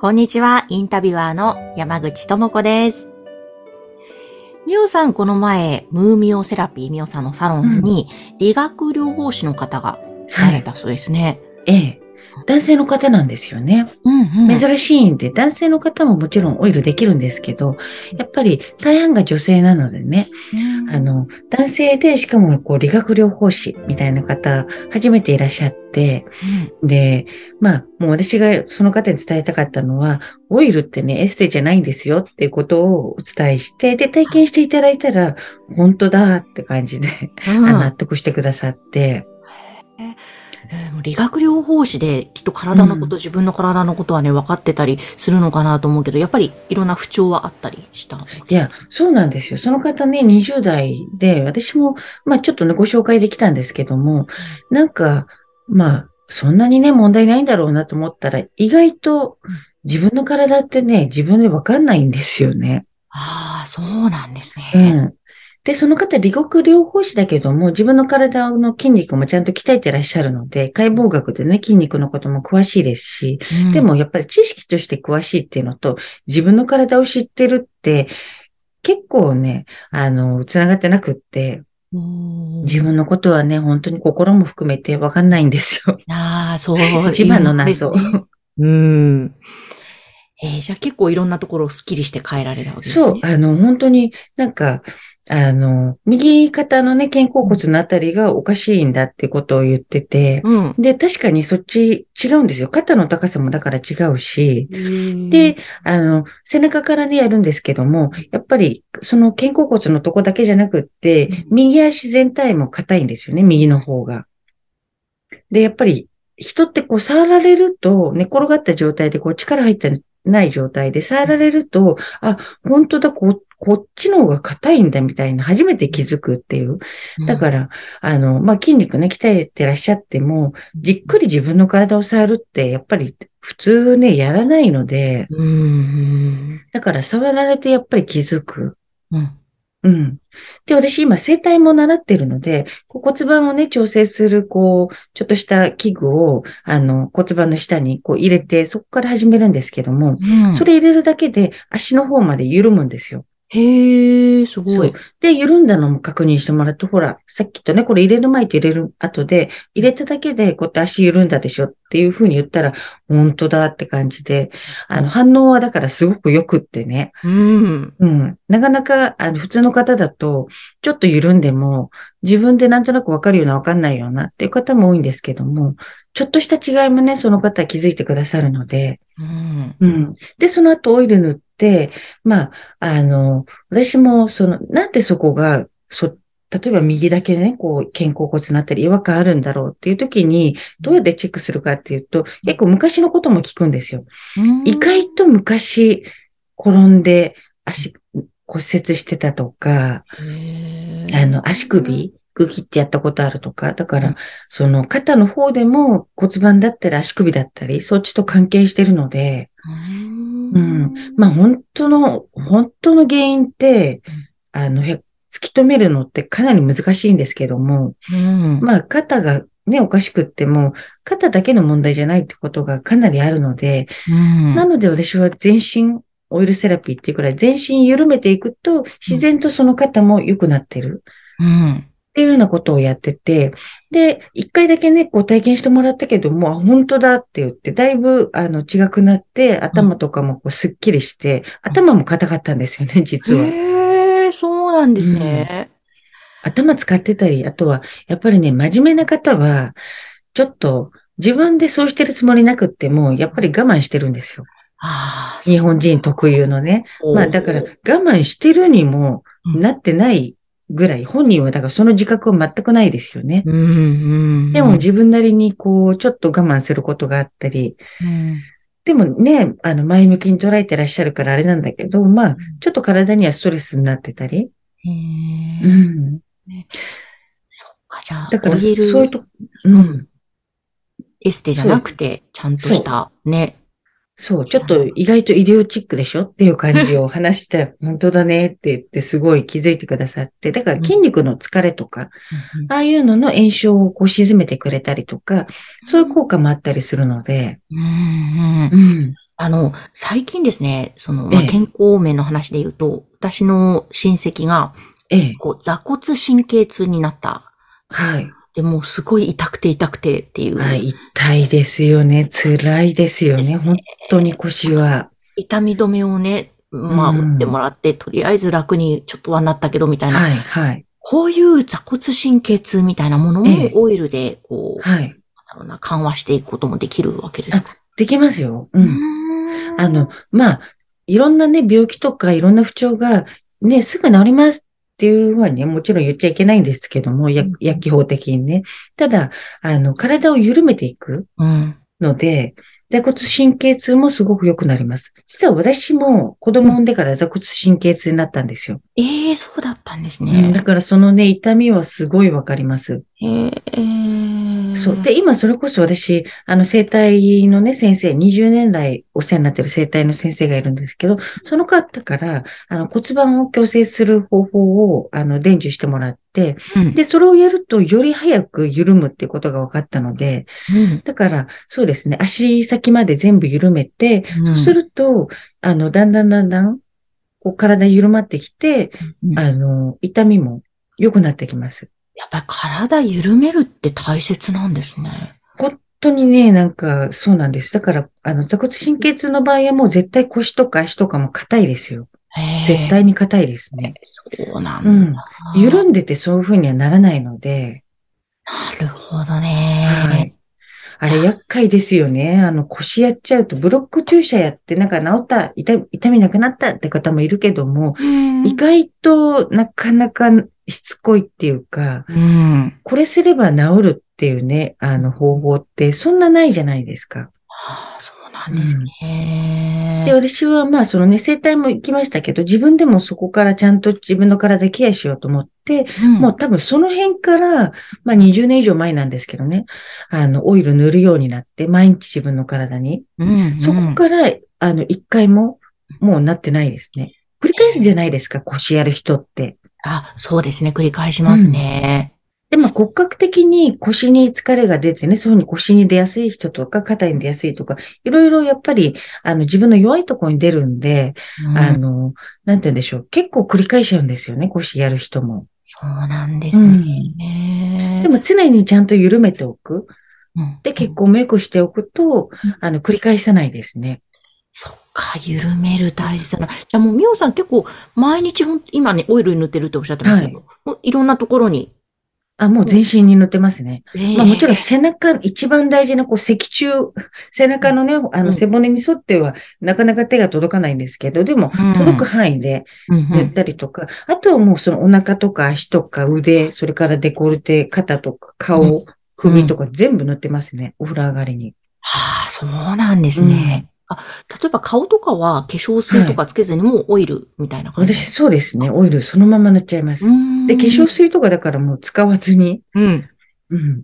こんにちは、インタビュアーの山口智子です。ミオさん、この前、ムーミオセラピー、ミオさんのサロンに、理学療法士の方が来られたそうですね。ええ男性の方なんですよね。うんうん。珍しいんで、男性の方ももちろんオイルできるんですけど、やっぱり大半が女性なのでね、うんあの、男性でしかもこう理学療法士みたいな方、初めていらっしゃって、で、まあ、もう私がその方に伝えたかったのは、オイルってね、エステじゃないんですよっていうことをお伝えして、で、体験していただいたら、本当だって感じで、うん。あ納得してくださって、理学療法士できっと体のこと、うん。自分の体のことはね、分かってたりするのかなと思うけど、やっぱりいろんな不調はあったりした。いや、そうなんですよ。その方ね、20代で、私も、まあちょっとね、ご紹介できたんですけども、なんか、まあ、そんなにね、問題ないんだろうなと思ったら、意外と自分の体ってね、自分でわかんないんですよね。ああ、そうなんですうね。ん。で、その方、理学療法士だけども、自分の体の筋肉もちゃんと鍛えてらっしゃるので、解剖学でね、筋肉のことも詳しいですし、うんで、もやっぱり知識として詳しいっていうのと、自分の体を知ってるって、結構ね、あの、つながってなくって、うん自分のことはね、本当に心も含めてわかんないんですよ。ああ、そう。一番の謎。ねうん。えーじゃあ結構いろんなところをスッキリして変えられたわけですね。そう、あの、本当になんか、あの、右肩のね、肩甲骨のあたりがおかしいんだってことを言ってて、うん。で、確かにそっち違うんですよ。肩の高さもだから違うし、でで、、あの、背中からね、やるんですけども、やっぱり、その肩甲骨のとこだけじゃなくってうん、右足全体も硬いんですよね、右の方が。で、やっぱり、人ってこう触られると、寝転がった状態でこう力入ってない状態で触られると、あ、本当だ、こう、こっちの方が硬いんだみたいな、初めて気づくっていう。だから、あの、まあ、筋肉ね、鍛えてらっしゃっても、じっくり自分の体を触るって、やっぱり普通ね、やらないので、うん。うん。だから触られてやっぱり気づく。うん。うん。で、私今整体も習ってるので、骨盤をね、調整する、こう、ちょっとした器具を、あの、骨盤の下にこう入れて、そこから始めるんですけども、うんそれ入れるだけで足の方まで緩むんですよ。へえ、すごい。で、緩んだのも確認してもらって、ほら、さっき言ったね、これ入れる前と入れる後で、入れただけで、こうやって足緩んだでしょっていうふうに言ったら、本当だって感じで、あの、反応はだからすごく良くってね。うん。うん。なかなか、あの、普通の方だと、ちょっと緩んでも、自分でなんとなくわかるようなわかんないようなっていう方も多いんですけども、ちょっとした違いもね、その方は気づいてくださるので、うん。うん。で、その後オイル塗って、まあ、あの、私も、その、なんでそこが、そ、例えば右だけね、こう、肩甲骨になったり違和感あるんだろうっていう時に、どうやってチェックするかっていうと、結構昔のことも聞くんですよ。意外と昔、転んで足骨折してたとか、あの、足首、グキってやったことあるとか、だかうん。ら、その肩の方でも骨盤だったり足首だったり、そっちと関係してるので、うんうんまあ本当の、本当の原因って、あの、へ突き止めるのってかなり難しいんですけども、うん。まあ肩がね、おかしくっても、肩だけの問題じゃないってことがかなりあるので、うんなので私は全身オイルセラピーっていうくらい全身緩めていくと、自然とその肩も良くなってる。うん。っていうようなことをやってて、で、一回だけね、こう体験してもらったけども、あ本当だって言って、だいぶ、あの、違くなって、頭とかもこうすっきりして、頭も硬かったんですよね、実は。へえ、そうなんですね。頭使ってたり、あとは、やっぱりね、真面目な方は、ちょっと、自分でそうしてるつもりなくっても、やっぱり我慢してるんですよ。日本人特有のね。まあ、だから、我慢してるにもうんなってないぐらい、本人はだからその自覚は全くないですよね。うん、うん。でも自分なりにこう、ちょっと我慢することがあったり、うんでもね、あの、前向きに捉えてらっしゃるからあれなんだけど、まあ、ちょっと体にはストレスになってたり。へうーん。そっか、じゃあ、だから、そういうと、うん。エステじゃなくて、ちゃんとした、ね。そう、ちょっと意外と医療チックでしょっていう感じを話して、本当だねって言ってすごい気づいてくださって、だから筋肉の疲れとか、ああいうのの炎症をこう沈めてくれたりとか、そういう効果もあったりするので、うんうんうん。あの、最近ですね、その、まあええ健康面の話で言うと、私の親戚が、ええ、こう、座骨神経痛になった。はい。でもうすごい痛くて痛くてっていう。あれ、痛いですよね。辛いですよね。本当に腰は。痛み止めをね、まあ、うん打ってもらって、とりあえず楽にちょっとはなったけど、みたいな。はい、はい、こういう座骨神経痛みたいなものええもオイルで、こう、はい。なんだろうな、緩和していくこともできるわけですか？できますよ。う。うんあの、まあ、いろんなね、病気とかいろんな不調が、ね、すぐ治りますっていうのはね、もちろん言っちゃいけないんですけども、薬機法的にね。ただ、あの、体を緩めていくうん。ので、座骨神経痛もすごく良くなります。実は私も子供産んでから座骨神経痛になったんですよ。ええそうだったんですうんねだ。からそのね、痛みはすごいわかります。ええそう。で、今それこそ私、あの、生体のね、先生、20年来お世話になってる生体の先生がいるんですけど、その方から、あの、骨盤を矯正する方法を、あの、伝授してもらって、うんで、それをやると、より早く緩むっていうことが分かったので、うん。だから、そうですね、足先まで全部緩めて、うんそうすると、あの、だんだんだんだん、こう、体緩まってきて、うんあの、痛みも良くなってきます。やっぱり体緩めるって大切なんですね。本当にね、なんか、そうなんです。だから、あの、座骨神経痛の場合はもう絶対腰とか足とかも硬いですよ。絶対に硬いですね。そうなんうんだ。緩んでてそういう風にはならないので、なるほどね。はい。あれ厄介ですよね。あの腰やっちゃうと、ブロック注射やってなんか治った、痛痛みなくなったって方もいるけども、うん意外となかなかしつこいっていうか、うん。これすれば治るっていうね、あの方法ってそんなないじゃないですか。ああ、そうなんですね。で、私はまあそのね、整体も行きましたけど、自分でもそこからちゃんと自分の体ケアしようと思って、うんもう多分その辺から、まあ20年以上前なんですけどね、あの、オイル塗るようになって、毎日自分の体に。うんそこから、あの、一回も、もうなってないですね。繰り返すじゃないですか、腰やる人って。あ、そうですね。繰り返しますね。で、まあ骨格的に腰に疲れが出てね、そういうふうに腰に出やすい人とか、肩に出やすいとか、いろいろやっぱり、あの、自分の弱いところに出るんで、うんあの、なんて言うんでしょう。結構繰り返しちゃうんですよね、腰やる人も。そうなんですね。でも常にちゃんと緩めておく。うん、で、血行も良くしておくとうん、あの、繰り返さないですね。そっか、緩める大事だな。じゃあもう、みおさん結構、毎日ほん、今ね、オイル塗ってるっておっしゃってますけど、もういろんなところに。あ、もう全身に塗ってますね。ええまあもちろん背中、一番大事なこう脊柱、背中のね、あうんの背骨に沿ってはなかなか手が届かないんですけど、でもうん届く範囲で塗ったりとか、あとはもうそのお腹とか足とか腕、それからデコルテ、肩とか顔、首とか全部塗ってますね。お風呂上がりに。はあ、そうなんですね。あ、例えば顔とかは化粧水とかつけずにもうオイルみたいな感じ？私そうですね。オイルそのまま塗っちゃいます。で、化粧水とかだからもう使わずに、うん。うん。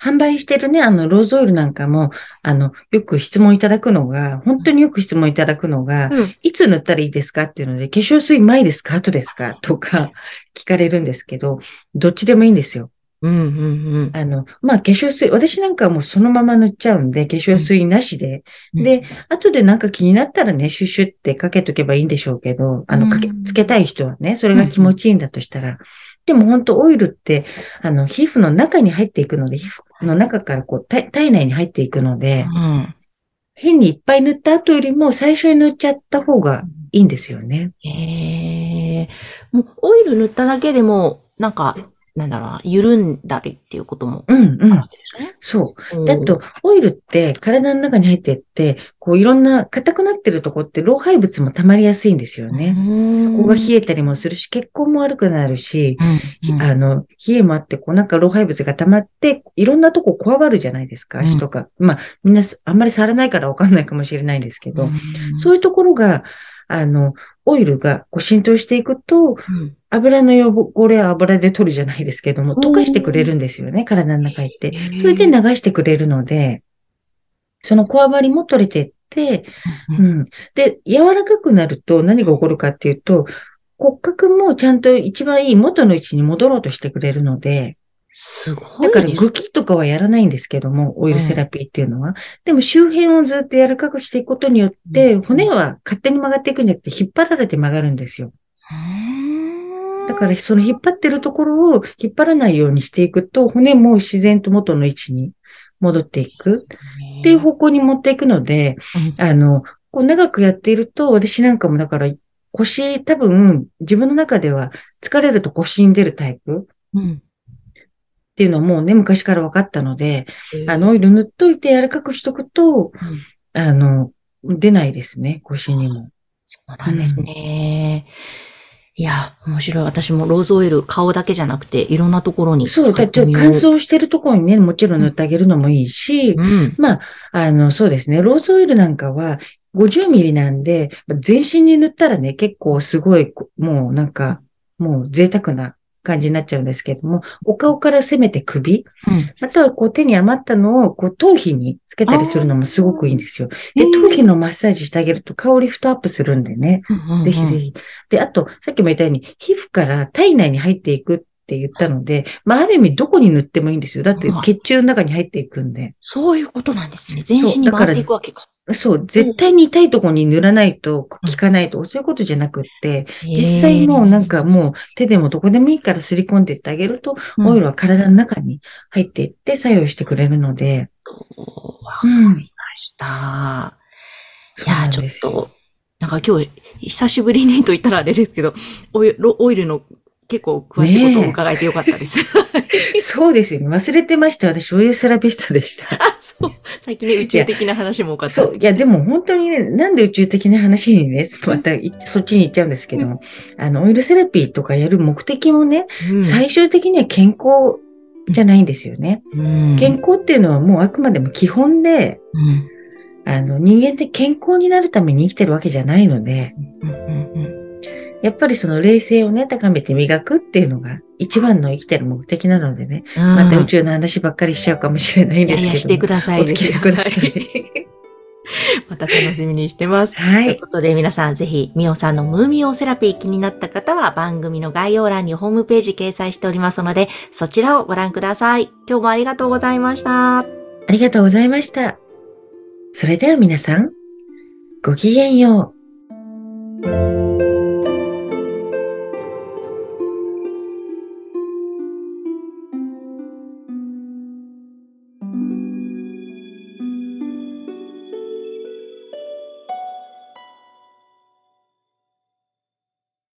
販売してるね、あの、ローズオイルなんかも、あの、よく質問いただくのが、本当によく質問いただくのが、うん。いつ塗ったらいいですかっていうので、化粧水前ですか後ですかとか聞かれるんですけど、どっちでもいいんですよ。うん。うん。あの、まあ、化粧水、私なんかはもうそのまま塗っちゃうんで、化粧水なしで。うんで、後でなんか気になったらね、シュッシュってかけとけばいいんでしょうけど、あの、かけう、んつけたい人はね、それが気持ちいいんだとしたら。でも本当オイルって、あの、皮膚の中に入っていくので、皮膚の中からこう、体体内に入っていくので、うん。変にいっぱい塗った後よりも最初に塗っちゃった方がいいんですよね。へえ。もう、オイル塗っただけでも、なんか、なんだろうな、緩んだりっていうこともうん、うんあるわ。けですね。そう。であと、オイルって体の中に入ってって、こういろんな硬くなってるとこって老廃物も溜まりやすいんですよね。ねそこが冷えたりもするし、血行も悪くなるし、うんうんあの、冷えもあって、こうなんか老廃物が溜まって、いろんなとここわばるじゃないですか、うん足とか。まあ、みんなあんまり触らないからわかんないかもしれないんですけど、うんそういうところが、あの、オイルがこう浸透していくと、うん油の汚れは油で取るじゃないですけども、溶かしてくれるんですよね、体の中入って。それで流してくれるので、そのこわばりも取れていって、うんうん。で、柔らかくなると何が起こるかっていうと、骨格もちゃんと一番いい元の位置に戻ろうとしてくれるので、すごだからグキとかはやらないんですけども、オイルセラピーっていうのは。でも周辺をずっと柔らかくしていくことによって、うん。骨は勝手に曲がっていくんじゃなくて引っ張られて曲がるんですよ。うんだからその引っ張ってるところを引っ張らないようにしていくと、骨も自然と元の位置に戻っていく。っていう方向に持っていくので、うん。あの、こう長くやっていると、私なんかもだから腰、多分自分の中では疲れると腰に出るタイプ。うんっていうのはもうね、昔から分かったので、あの、オイル塗っといて柔らかくしとくと、うんあの、出ないですね、腰にも。そうなんですね。いや、面白い。私もローズオイル、顔だけじゃなくて、いろんなところに使そう、だって乾。燥してるところにね、もちろん塗ってあげるのもいいし、うん。まあ、あの、そうですね、ローズオイルなんかは50ミリなんで、全身に塗ったらね、結構すごい、もうなんか、もう贅沢な感じになっちゃうんですけども、お顔からせめて首、うんまたはこう手に余ったのをこう頭皮につけたりするのもすごくいいんですよ。で、頭皮のマッサージしてあげると香りフトアップするんでね。ぜひぜひ。で、あと、さっきも言ったように、皮膚から体内に入っていくって言ったので、まあ、ある意味どこに塗ってもいいんですよ。だって血中の中に入っていくんで。そういうことなんですね。全身に回っていくわけか。そう、絶対に痛いところに塗らないと効かないとか、そういうことじゃなくって、実際もうなんかもう手でもどこでもいいからすり込んでいってあげると、うん、オイルは体の中に入っていって作用してくれるので。わかうん。りました。いやー、ちょっと、なんか今日、久しぶりにと言ったらあれですけど、オイルオイルの結構詳しいことを伺えてよかったです。そうですよね。忘れてました。私、オイルセラピストでした。最近ね、宇宙的な話も多かった。そう。いや、でも本当にね、なんで宇宙的な話にね、またいそっちに行っちゃうんですけども、あの、オイルセラピーとかやる目的もね、うん。最終的には健康じゃないんですよね。うん。健康っていうのはもうあくまでも基本で、うん。あの、人間って健康になるために生きてるわけじゃないので、うん。うん。やっぱりその冷静をね、高めて磨くっていうのが一番の生きてる目的なのでね、うんまた宇宙の話ばっかりしちゃうかもしれないんですけども。いやいや、してください。お付き合いくださはい。また楽しみにしてます。はということで皆さんぜひ、みおさんのムーミオセラピー気になった方は番組の概要欄にホームページ掲載しておりますので、そちらをご覧ください。今日もありがとうございました。ありがとうございました。それでは皆さん、ごきげんよう。